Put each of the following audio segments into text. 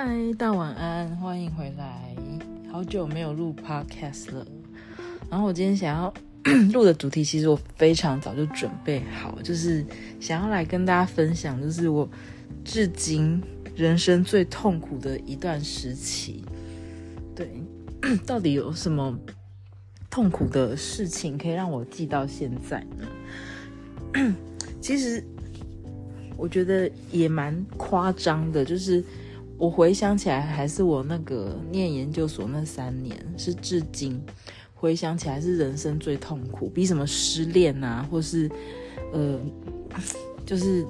嗨，大晚安，欢迎回来。好久没有录 podcast 了。然后我今天想要 录的主题，其实我非常早就准备好，就是想要来跟大家分享，就是我至今人生最痛苦的一段时期。对，到底有什么痛苦的事情可以让我记到现在呢？其实我觉得也蛮夸张的，就是。我回想起来，还是我那个念研究所那三年，是至今回想起来是人生最痛苦，比什么失恋啊，或是呃，就是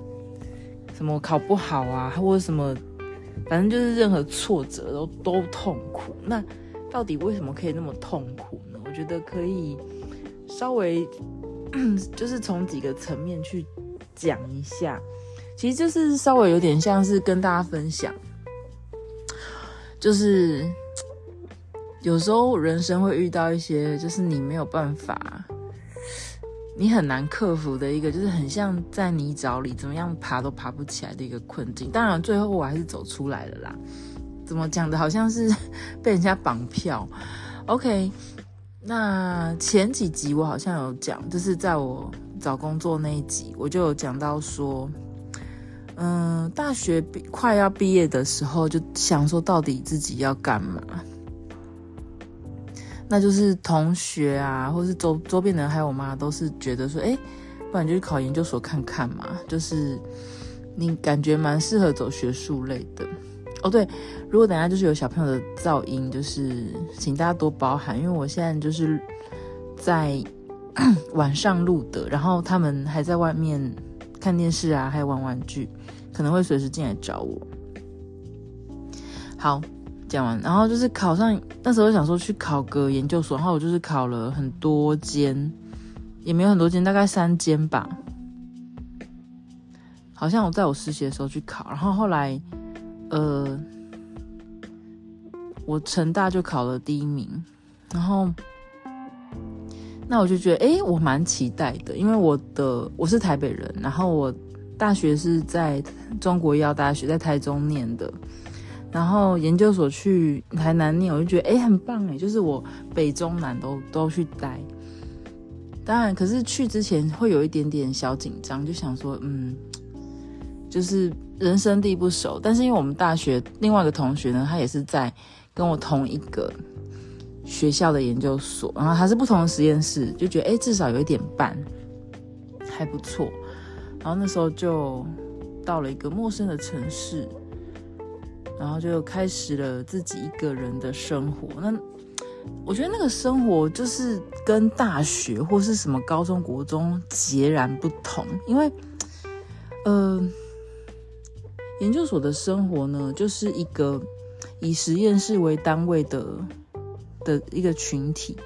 什么考不好啊，或者什么，反正就是任何挫折都都痛苦。那到底为什么可以那么痛苦呢？我觉得可以稍微就是从几个层面去讲一下，其实就是稍微有点像是跟大家分享。就是有时候人生会遇到一些，就是你没有办法，你很难克服的一个，就是很像在泥沼里，怎么样爬都爬不起来的一个困境。当然，最后我还是走出来了啦。怎么讲的，好像是被人家绑票。OK，那前几集我好像有讲，就是在我找工作那一集，我就有讲到说。嗯，大学毕快要毕业的时候，就想说到底自己要干嘛？那就是同学啊，或是周周边人，还有我妈，都是觉得说，哎，不然就去考研究所看看嘛。就是你感觉蛮适合走学术类的。哦，对，如果等下就是有小朋友的噪音，就是请大家多包涵，因为我现在就是在 晚上录的，然后他们还在外面看电视啊，还有玩玩具。可能会随时进来找我。好，讲完，然后就是考上，那时候想说去考个研究所，然后我就是考了很多间，也没有很多间，大概三间吧。好像我在我实习的时候去考，然后后来，呃，我成大就考了第一名，然后，那我就觉得，哎，我蛮期待的，因为我的我是台北人，然后我。大学是在中国医药大学，在台中念的，然后研究所去台南念，我就觉得哎，很棒哎，就是我北中南都都去待。当然，可是去之前会有一点点小紧张，就想说，嗯，就是人生地不熟。但是因为我们大学另外一个同学呢，他也是在跟我同一个学校的研究所，然后还是不同的实验室，就觉得哎，至少有一点伴，还不错。然后那时候就到了一个陌生的城市，然后就开始了自己一个人的生活。那我觉得那个生活就是跟大学或是什么高中国中截然不同，因为呃，研究所的生活呢，就是一个以实验室为单位的的一个群体。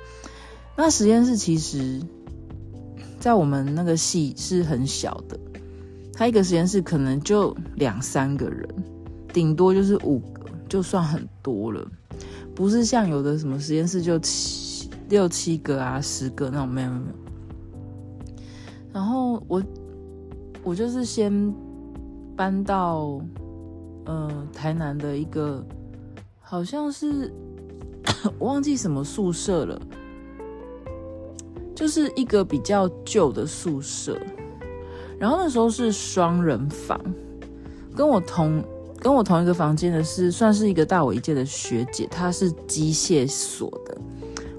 那实验室其实。在我们那个系是很小的，他一个实验室可能就两三个人，顶多就是五个，就算很多了。不是像有的什么实验室就七六七个啊，十个那种，没有没有没有。然后我我就是先搬到呃台南的一个，好像是 我忘记什么宿舍了。就是一个比较旧的宿舍，然后那时候是双人房，跟我同跟我同一个房间的是算是一个大我一届的学姐，她是机械所的，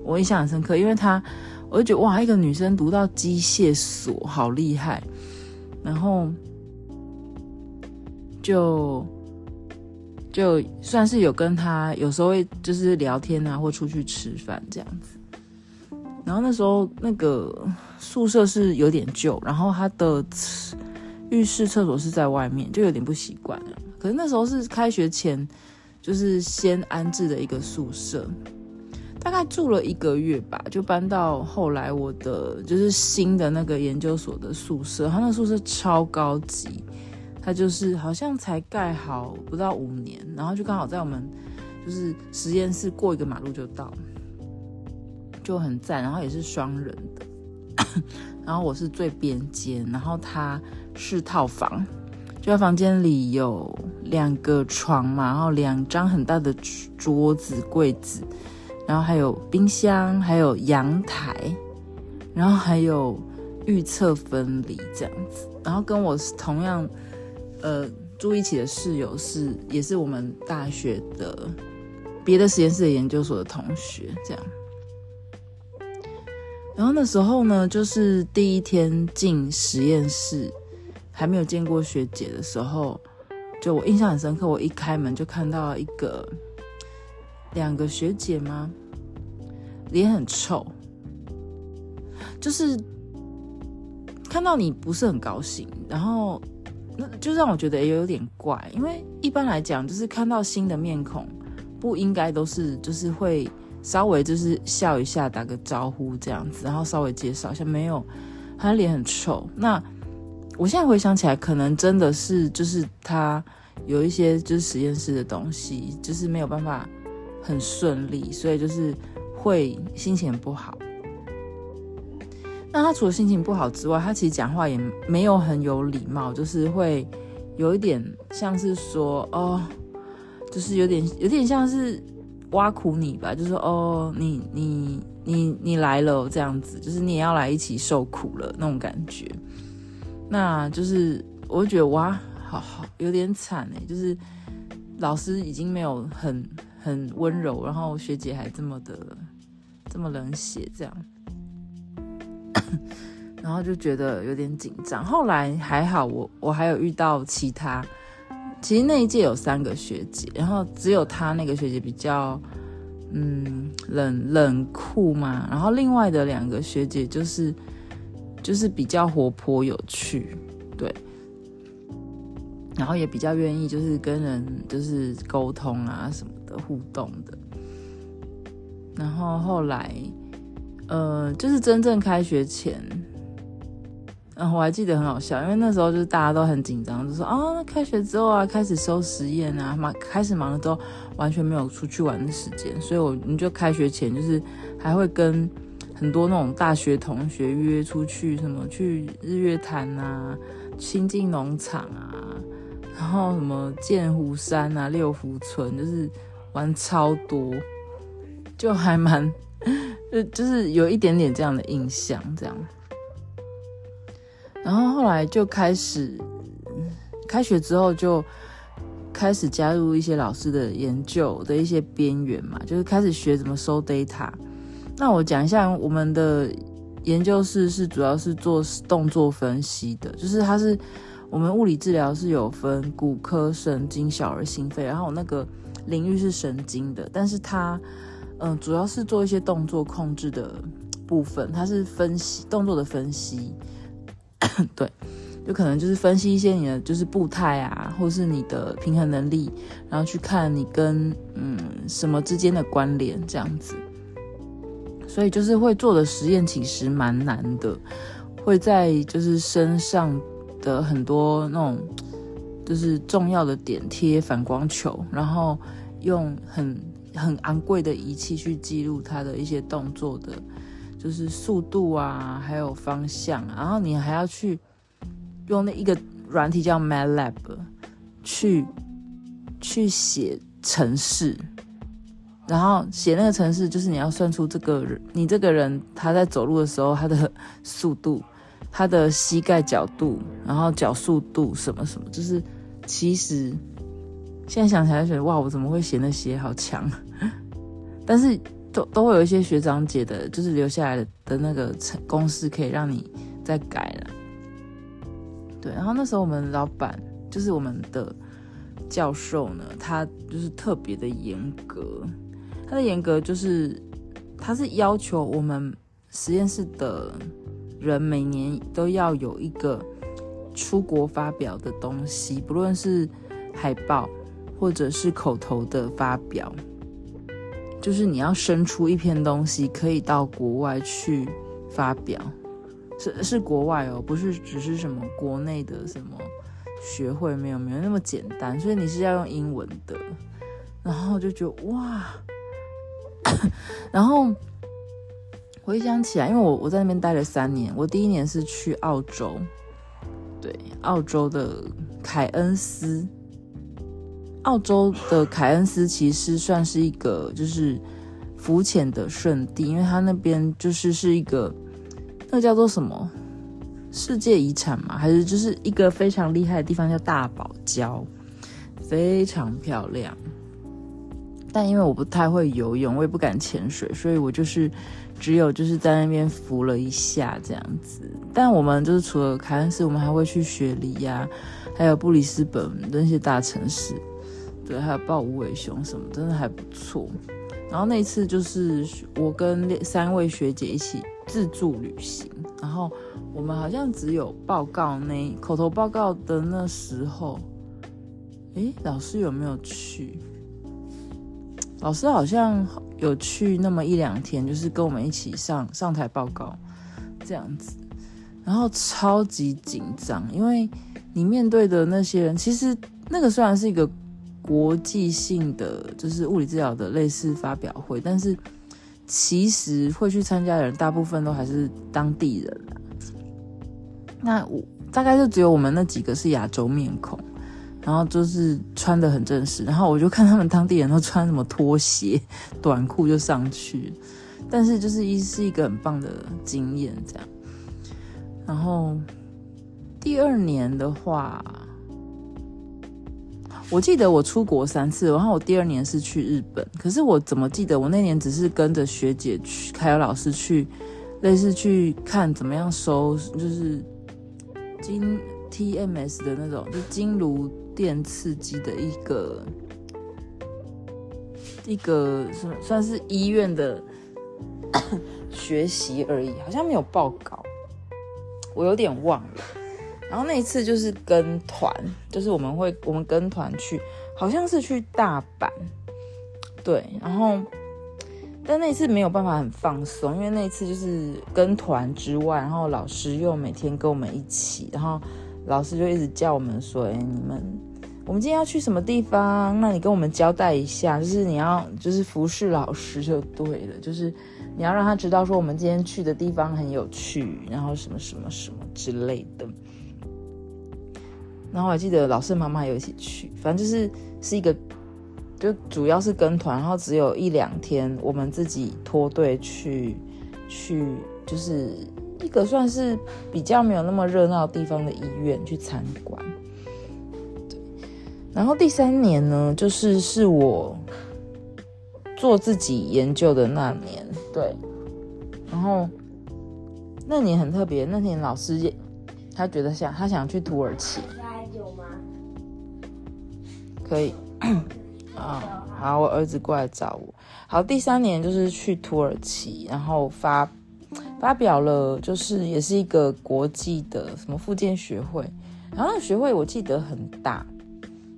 我印象很深刻，因为她我就觉得哇，一个女生读到机械所好厉害，然后就就算是有跟他有时候会就是聊天啊，或出去吃饭这样子。然后那时候那个宿舍是有点旧，然后他的浴室、厕所是在外面，就有点不习惯。可是那时候是开学前，就是先安置的一个宿舍，大概住了一个月吧，就搬到后来我的就是新的那个研究所的宿舍。他那宿舍超高级，他就是好像才盖好不到五年，然后就刚好在我们就是实验室过一个马路就到。就很赞，然后也是双人的，然后我是最边间，然后它是套房，就在房间里有两个床嘛，然后两张很大的桌子、柜子，然后还有冰箱，还有阳台，然后还有预测分离这样子。然后跟我同样呃住一起的室友是，也是我们大学的别的实验室的研究所的同学这样。然后那时候呢，就是第一天进实验室。还没有见过学姐的时候，就我印象很深刻。我一开门就看到一个两个学姐吗？脸很臭，就是看到你不是很高兴，然后那就让我觉得也有点怪。因为一般来讲，就是看到新的面孔，不应该都是就是会稍微就是笑一下，打个招呼这样子，然后稍微介绍一下。没有，他脸很臭。那我现在回想起来，可能真的是就是他有一些就是实验室的东西，就是没有办法很顺利，所以就是会心情不好。那他除了心情不好之外，他其实讲话也没有很有礼貌，就是会有一点像是说哦，就是有点有点像是挖苦你吧，就是哦，你你你你来了这样子，就是你也要来一起受苦了那种感觉。那就是，我觉得哇，好好有点惨哎，就是老师已经没有很很温柔，然后学姐还这么的这么冷血这样，然后就觉得有点紧张。后来还好我，我还有遇到其他，其实那一届有三个学姐，然后只有她那个学姐比较嗯冷冷酷嘛，然后另外的两个学姐就是。就是比较活泼有趣，对，然后也比较愿意就是跟人就是沟通啊什么的互动的。然后后来，呃，就是真正开学前，然后我还记得很好笑，因为那时候就是大家都很紧张，就说啊，开学之后啊，开始收实验啊，忙开始忙了之后，完全没有出去玩的时间，所以我你就开学前就是还会跟。很多那种大学同学约出去，什么去日月潭啊、清境农场啊，然后什么剑湖山啊、六福村，就是玩超多，就还蛮，就是有一点点这样的印象，这样。然后后来就开始，开学之后就开始加入一些老师的研究的一些边缘嘛，就是开始学怎么收 data。那我讲一下，我们的研究室是主要是做动作分析的，就是它是我们物理治疗是有分骨科、神经、小儿心肺，然后我那个领域是神经的，但是它嗯、主要是做一些动作控制的部分，它是分析动作的分析，对，就可能就是分析一些你的就是步态啊，或是你的平衡能力，然后去看你跟嗯什么之间的关联这样子。所以就是会做的实验其实蛮难的，会在就是身上的很多那种就是重要的点贴反光球，然后用很很昂贵的仪器去记录他的一些动作的，就是速度啊，还有方向，然后你还要去用那一个软体叫 MATLAB 去去写程式。然后写那个程式，就是你要算出这个人，你这个人他在走路的时候，他的速度，他的膝盖角度，然后脚速度什么什么，就是其实现在想起来觉得哇，我怎么会写那些，好强！但是都都会有一些学长姐的，就是留下来的那个公式可以让你再改了。对，然后那时候我们老板就是我们的教授呢，他就是特别的严格。他的严格就是，他是要求我们实验室的人每年都要有一个出国发表的东西，不论是海报或者是口头的发表，就是你要生出一篇东西可以到国外去发表，是是国外哦，不是只是什么国内的什么学会，没有没有那么简单，所以你是要用英文的，然后就觉得哇。然后回想起来，因为我我在那边待了三年，我第一年是去澳洲，对，澳洲的凯恩斯。澳洲的凯恩斯其实算是一个就是浮潜的圣地，因为它那边就是是一个那叫做什么世界遗产嘛，还是就是一个非常厉害的地方，叫大堡礁，非常漂亮。但因为我不太会游泳，我也不敢潜水，所以我就是只有就是在那边浮了一下这样子。但我们就是除了凯恩斯，我们还会去雪梨呀，还有布里斯本那些大城市。对，还有抱无尾熊什么，真的还不错。然后那次就是我跟三位学姐一起自助旅行，然后我们好像只有报告那口头报告的那时候，诶，老师有没有去？老师好像有去那么一两天，就是跟我们一起上上台报告这样子。然后超级紧张，因为你面对的那些人，其实那个虽然是一个。国际性的就是物理治疗的类似发表会，但是其实会去参加的人大部分都还是当地人。那我大概就只有我们那几个是亚洲面孔，然后就是穿的很正式，然后我就看他们当地人都穿什么拖鞋、短裤就上去，但是就是一是一个很棒的经验这样。然后第二年的话。我记得我出国三次，然后我第二年是去日本。可是我怎么记得我那年只是跟着学姐去，还有老师去，类似去看怎么样收，就是金 TMS 的那种，就金炉电刺激的一个一个算算是医院的 学习而已，好像没有报告，我有点忘了。然后那一次就是跟团，就是我们会我们跟团去，好像是去大阪，对。然后，但那一次没有办法很放松，因为那一次就是跟团之外，然后老师又每天跟我们一起，然后老师就一直叫我们说：“哎，你们，我们今天要去什么地方？那你跟我们交代一下，就是你要就是服侍老师就对了，就是你要让他知道说我们今天去的地方很有趣，然后什么什么什么之类的。”然后我还记得老师妈妈有一起去，反正就是是一个，就主要是跟团，然后只有一两天我们自己脱队去去，就是一个算是比较没有那么热闹地方的医院去参观。然后第三年呢，就是是我做自己研究的那年，对，然后那年很特别，那年老师他觉得想他想去土耳其。可以，啊，好，我儿子过来找我。好，第三年就是去土耳其，然后发发表了，就是也是一个国际的什么附件学会，然后那个学会我记得很大，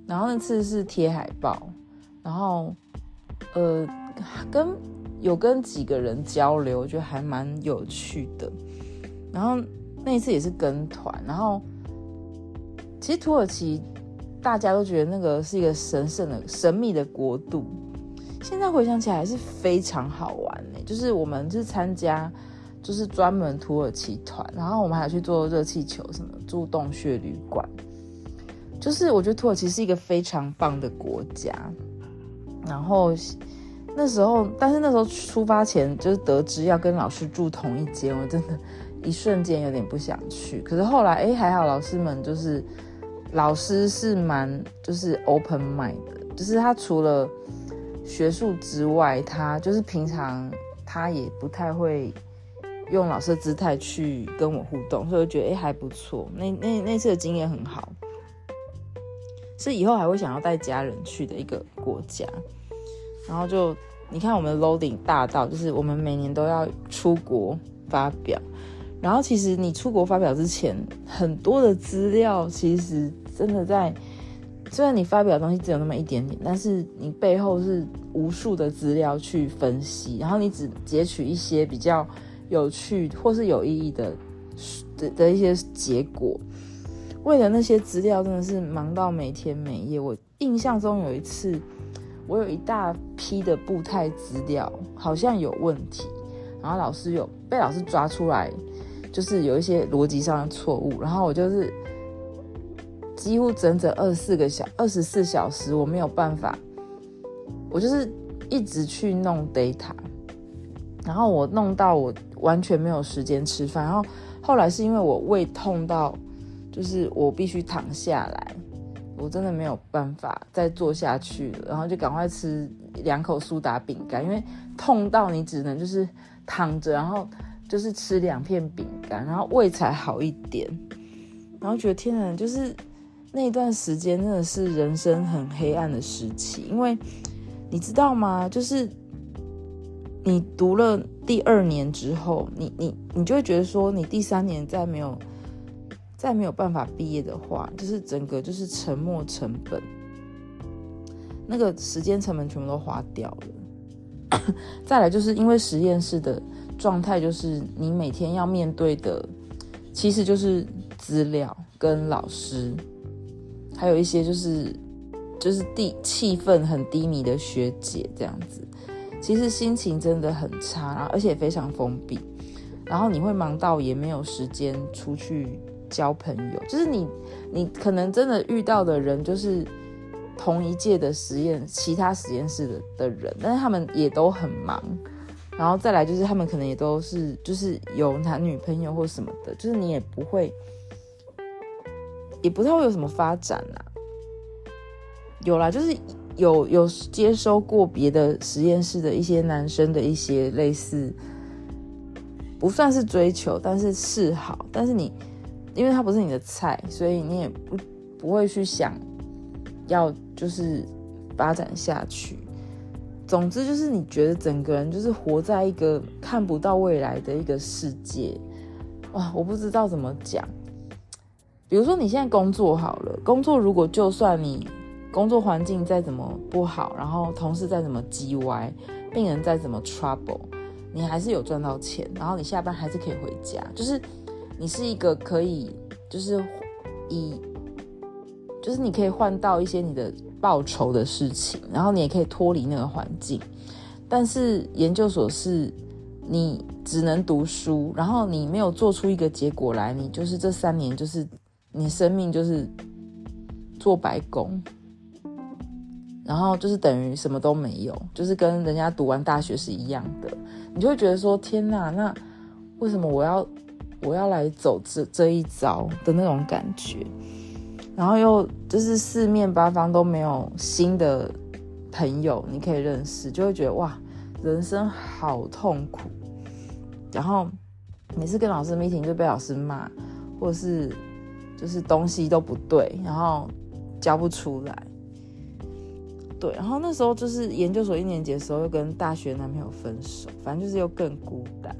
然后那次是贴海报，然后呃跟有跟几个人交流，我觉得还蛮有趣的。然后那一次也是跟团，然后其实土耳其。大家都觉得那个是一个神圣的、神秘的国度。现在回想起来还是非常好玩呢。就是我们是参加，就是专门土耳其团，然后我们还去坐热气球，什么住洞穴旅馆。就是我觉得土耳其是一个非常棒的国家。然后那时候，但是那时候出发前就是得知要跟老师住同一间，我真的，一瞬间有点不想去。可是后来，哎，还好老师们就是。老师是蛮就是 open mind 的，就是他除了学术之外，他就是平常他也不太会用老师的姿态去跟我互动，所以我觉得哎、欸、还不错。那那那次的经验很好，是以后还会想要带家人去的一个国家。然后就你看我们 loading 大到，就是我们每年都要出国发表。然后其实你出国发表之前，很多的资料其实真的在，虽然你发表的东西只有那么一点点，但是你背后是无数的资料去分析，然后你只截取一些比较有趣或是有意义的的的一些结果。为了那些资料，真的是忙到每天每夜。我印象中有一次，我有一大批的步态资料好像有问题，然后老师有被老师抓出来。就是有一些逻辑上的错误，然后我就是几乎整整二十四个小二十四小时，我没有办法，我就是一直去弄 data，然后我弄到我完全没有时间吃饭，然后后来是因为我胃痛到，就是我必须躺下来，我真的没有办法再坐下去了，然后就赶快吃两口苏打饼干，因为痛到你只能就是躺着，然后就是吃两片饼干，然后胃才好一点，然后觉得天哪，就是。那段时间真的是人生很黑暗的时期，因为你知道吗？就是你读了第二年之后，你你你就会觉得说，你第三年再没有再没有办法毕业的话，就是整个就是沉没成本，那个时间成本全部都花掉了。再来就是因为实验室的状态，就是你每天要面对的，其实就是资料跟老师。还有一些就是就是低气氛很低迷的学姐这样子，其实心情真的很差，然后而且非常封闭，然后你会忙到也没有时间出去交朋友，就是你你可能真的遇到的人就是同一届的实验其他实验室的的人，但是他们也都很忙，然后再来就是他们可能也都是就是有男女朋友或什么的，就是你也不会。也不太会有什么发展啊，有啦，就是有有接收过别的实验室的一些男生的一些类似，不算是追求，但是示好，但是你因为他不是你的菜，所以你也不不会去想要就是发展下去。总之就是你觉得整个人就是活在一个看不到未来的一个世界，哇，我不知道怎么讲。比如说你现在工作好了，工作如果就算你工作环境再怎么不好，然后同事再怎么叽歪，病人再怎么 trouble，你还是有赚到钱，然后你下班还是可以回家，就是你是一个可以就是以就是你可以换到一些你的报酬的事情，然后你也可以脱离那个环境。但是研究所是你只能读书，然后你没有做出一个结果来，你就是这三年就是。你生命就是做白工，然后就是等于什么都没有，就是跟人家读完大学是一样的。你就会觉得说：天哪，那为什么我要我要来走这这一招的那种感觉？然后又就是四面八方都没有新的朋友你可以认识，就会觉得哇，人生好痛苦。然后每次跟老师 meeting 就被老师骂，或者是。就是东西都不对，然后交不出来。对，然后那时候就是研究所一年级的时候，又跟大学男朋友分手，反正就是又更孤单。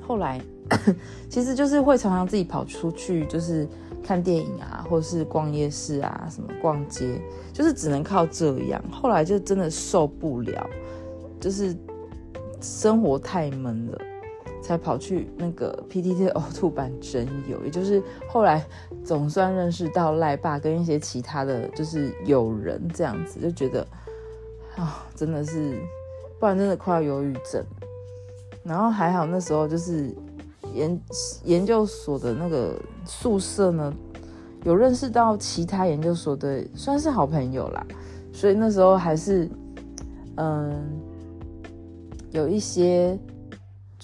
后来 其实就是会常常自己跑出去，就是看电影啊，或是逛夜市啊，什么逛街，就是只能靠这样。后来就真的受不了，就是生活太闷了。才跑去那个 PTT 呕吐版征友，也就是后来总算认识到赖爸跟一些其他的就是友人这样子，就觉得啊，真的是，不然真的快要忧郁症。然后还好那时候就是研研究所的那个宿舍呢，有认识到其他研究所的算是好朋友啦，所以那时候还是嗯有一些。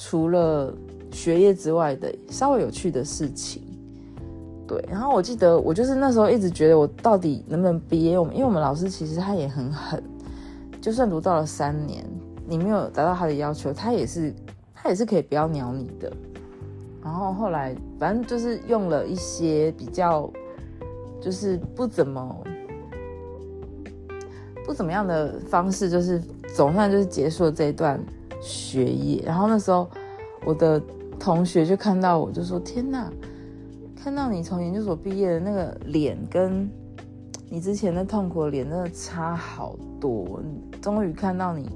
除了学业之外的稍微有趣的事情，对。然后我记得我就是那时候一直觉得我到底能不能毕业？我们因为我们老师其实他也很狠，就算读到了三年，你没有达到他的要求，他也是他也是可以不要鸟你的。然后后来反正就是用了一些比较就是不怎么不怎么样的方式，就是总算就是结束了这一段。学业，然后那时候我的同学就看到我，就说：“天哪，看到你从研究所毕业的那个脸，跟你之前的痛苦脸真的差好多。终于看到你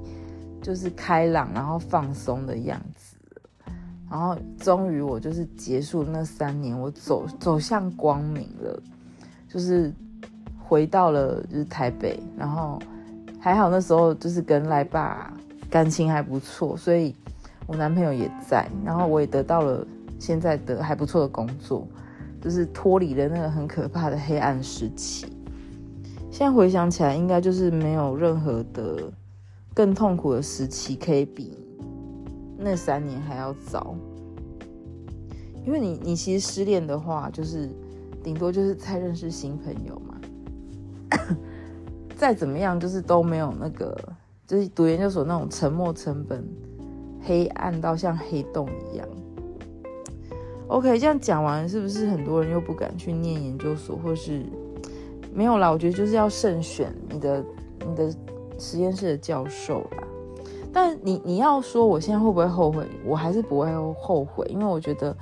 就是开朗，然后放松的样子。然后终于我就是结束那三年，我走走向光明了，就是回到了就是台北。然后还好那时候就是跟赖爸。”感情还不错，所以我男朋友也在，然后我也得到了现在的还不错的工作，就是脱离了那个很可怕的黑暗时期。现在回想起来，应该就是没有任何的更痛苦的时期可以比那三年还要早。因为你，你其实失恋的话，就是顶多就是再认识新朋友嘛。再怎么样，就是都没有那个，就是读研究所那种沉没成本，黑暗到像黑洞一样。OK，这样讲完，是不是很多人又不敢去念研究所，或是？没有啦，我觉得就是要慎选你的你的实验室的教授啦。但你你要说我现在会不会后悔？我还是不会后悔，因为我觉得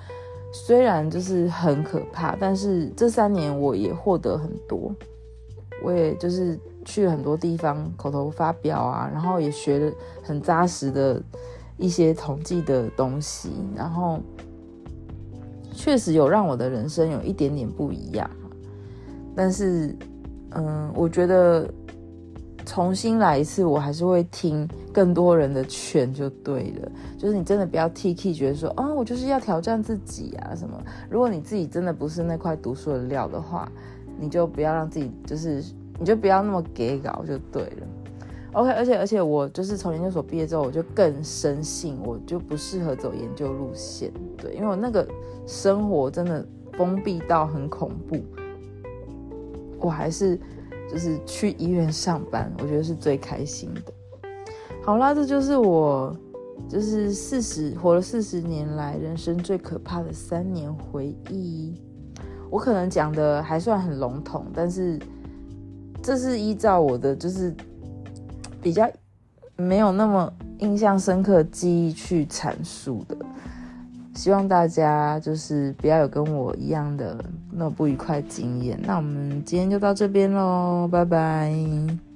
虽然就是很可怕，但是这三年我也获得很多。我也就是去了很多地方口头发表啊，然后也学了很扎实的一些统计的东西，然后确实有让我的人生有一点点不一样。但是，嗯，我觉得重新来一次，我还是会听更多人的劝就对了。就是你真的不要 T K，觉得说，啊、哦，我就是要挑战自己啊什么。如果你自己真的不是那块读书的料的话，你就不要让自己，就是你就不要那么给稿就对了。OK，而且而且我就是从研究所毕业之后，我就更深信我就不适合走研究路线，对，因为我那个生活真的封闭到很恐怖。我还是就是去医院上班，我觉得是最开心的。好啦，这就是我就是四十活了四十年来人生最可怕的三年回忆。我可能讲的还算很笼统，但是这是依照我的就是比较没有那么印象深刻记忆去阐述的。希望大家就是不要有跟我一样的那么不愉快经验。那我们今天就到这边喽，拜拜。